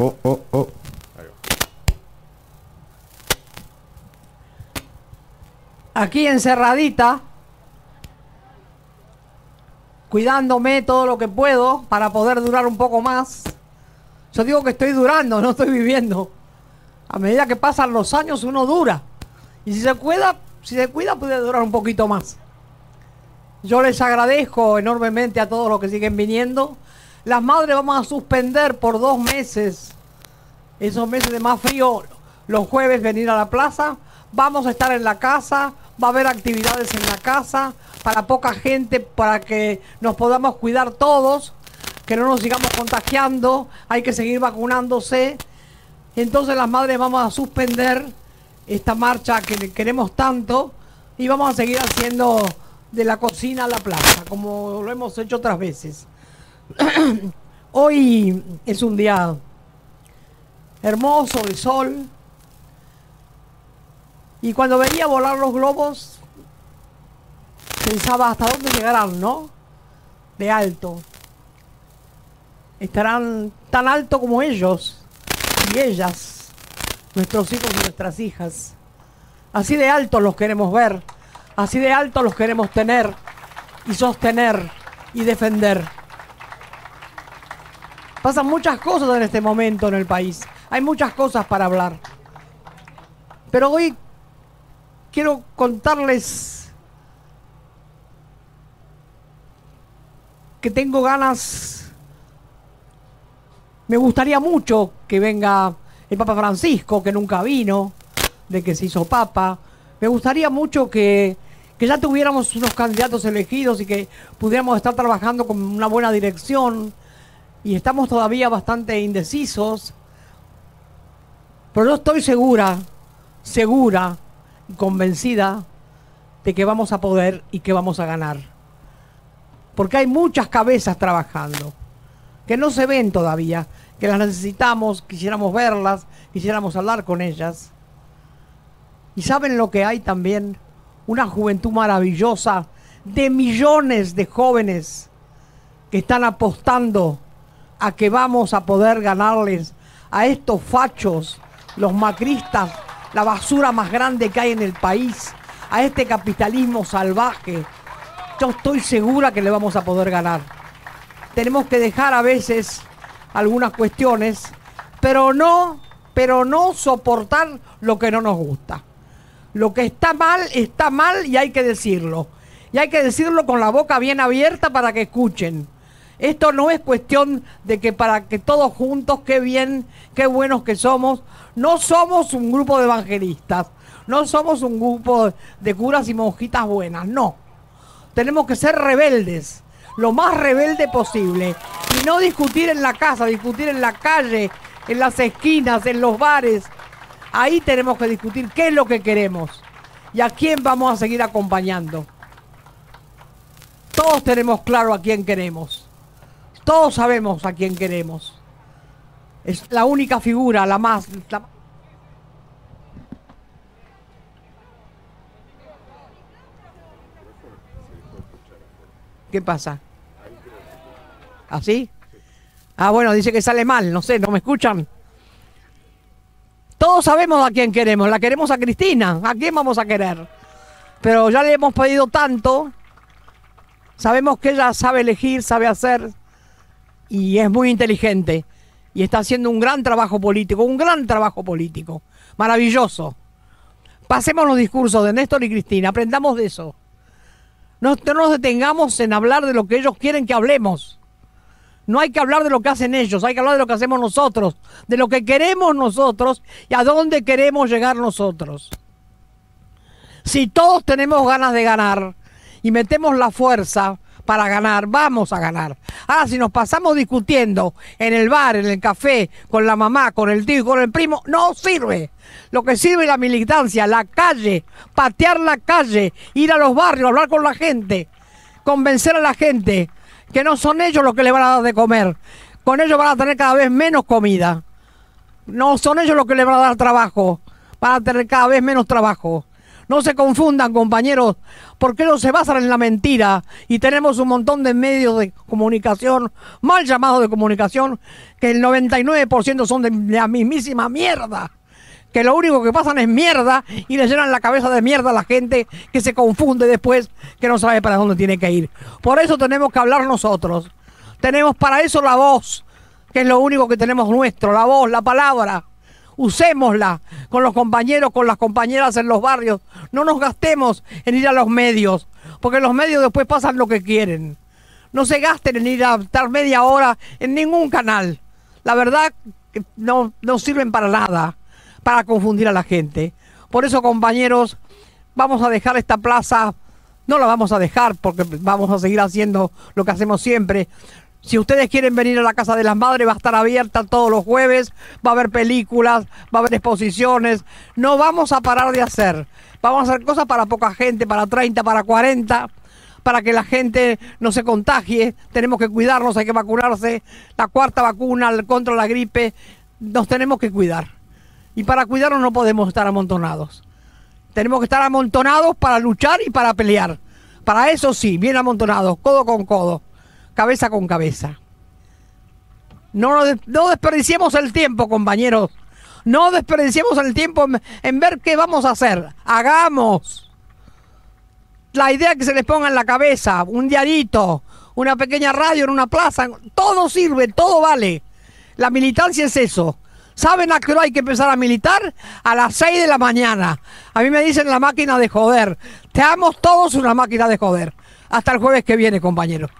oh, oh, oh. Aquí encerradita, cuidándome todo lo que puedo para poder durar un poco más. Yo digo que estoy durando, no estoy viviendo. A medida que pasan los años uno dura. Y si se cuida, si se cuida puede durar un poquito más. Yo les agradezco enormemente a todos los que siguen viniendo. Las madres vamos a suspender por dos meses, esos meses de más frío, los jueves venir a la plaza. Vamos a estar en la casa, va a haber actividades en la casa para poca gente, para que nos podamos cuidar todos, que no nos sigamos contagiando, hay que seguir vacunándose. Entonces las madres vamos a suspender esta marcha que queremos tanto y vamos a seguir haciendo de la cocina a la plaza, como lo hemos hecho otras veces. Hoy es un día hermoso de sol y cuando veía volar los globos pensaba hasta dónde llegarán, ¿no? De alto. Estarán tan alto como ellos y ellas, nuestros hijos y nuestras hijas. Así de alto los queremos ver, así de alto los queremos tener y sostener y defender. Pasan muchas cosas en este momento en el país. Hay muchas cosas para hablar. Pero hoy quiero contarles que tengo ganas, me gustaría mucho que venga el Papa Francisco, que nunca vino, de que se hizo Papa. Me gustaría mucho que, ya tuviéramos unos candidatos elegidos y que pudiéramos estar trabajando con una buena dirección. Y estamos todavía bastante indecisos. Pero yo estoy segura, segura y convencida de que vamos a poder y que vamos a ganar. Porque hay muchas cabezas trabajando, que no se ven todavía, que las necesitamos, quisiéramos verlas, quisiéramos hablar con ellas. Y saben lo que hay también, una juventud maravillosa de millones de jóvenes que están apostando a que vamos a poder ganarles a estos fachos, los macristas, la basura más grande que hay en el país, a este capitalismo salvaje. Yo estoy segura que le vamos a poder ganar. Tenemos que dejar a veces algunas cuestiones, pero no, pero no soportar lo que no nos gusta. Lo que está mal, está mal y hay que decirlo. Y hay que decirlo con la boca bien abierta para que escuchen. Esto no es cuestión de que para que todos juntos, qué bien, qué buenos que somos. No somos un grupo de evangelistas, no somos un grupo de curas y monjitas buenas, no. Tenemos que ser rebeldes, lo más rebelde posible. Y no discutir en la casa, discutir en la calle, en las esquinas, en los bares. Ahí tenemos que discutir qué es lo que queremos y a quién vamos a seguir acompañando. Todos tenemos claro a quién queremos. Todos sabemos a quién queremos. Es la única figura, la más... ¿Qué pasa? ¿Así? Ah, bueno, dice que sale mal, no sé, ¿no me escuchan? Todos sabemos a quién queremos, la queremos a Cristina, ¿a quién vamos a querer? Pero ya le hemos pedido tanto, sabemos que ella sabe elegir, sabe hacer y es muy inteligente y está haciendo un gran trabajo político, un gran trabajo político, maravilloso. Pasemos los discursos de Néstor y Cristina, aprendamos de eso. No, no nos detengamos en hablar de lo que ellos quieren que hablemos. No hay que hablar de lo que hacen ellos, hay que hablar de lo que hacemos nosotros, de lo que queremos nosotros y a dónde queremos llegar nosotros. Si todos tenemos ganas de ganar y metemos la fuerza para ganar, vamos a ganar. Ahora, si nos pasamos discutiendo en el bar, en el café, con la mamá, con el tío y con el primo, no sirve. Lo que sirve es la militancia, la calle, patear la calle, ir a los barrios, hablar con la gente, convencer a la gente que no son ellos los que le van a dar de comer. Con ellos van a tener cada vez menos comida. No son ellos los que le van a dar trabajo. Van a tener cada vez menos trabajo. No se confundan, compañeros, porque no se basan en la mentira y tenemos un montón de medios de comunicación, mal llamados de comunicación, que el 99% son de la mismísima mierda. Que lo único que pasan es mierda y le llenan la cabeza de mierda a la gente que se confunde después, que no sabe para dónde tiene que ir. Por eso tenemos que hablar nosotros. Tenemos para eso la voz, que es lo único que tenemos nuestro, la voz, la palabra usémosla con los compañeros, con las compañeras en los barrios. No nos gastemos en ir a los medios, porque los medios después pasan lo que quieren. No se gasten en ir a estar media hora en ningún canal. La verdad no, no sirven para nada, para confundir a la gente. Por eso, compañeros, vamos a dejar esta plaza, no la vamos a dejar porque vamos a seguir haciendo lo que hacemos siempre, si ustedes quieren venir a la Casa de las Madres, va a estar abierta todos los jueves, va a haber películas, va a haber exposiciones. No vamos a parar de hacer. Vamos a hacer cosas para poca gente, para 30, para 40, para que la gente no se contagie. Tenemos que cuidarnos, hay que vacunarse. La cuarta vacuna contra la gripe, nos tenemos que cuidar. Y para cuidarnos no podemos estar amontonados. Tenemos que estar amontonados para luchar y para pelear. Para eso sí, bien amontonados, codo con codo cabeza con cabeza. No, no desperdiciemos el tiempo, compañeros. No desperdiciemos el tiempo en, ver qué vamos a hacer. Hagamos. La idea que se les ponga en la cabeza, un diarito, una pequeña radio en una plaza, todo sirve, todo vale. La militancia es eso. ¿Saben a qué hora hay que empezar a militar? A las 6 de la mañana. A mí me dicen la máquina de joder. Te amos todos una máquina de joder. Hasta el jueves que viene, compañeros.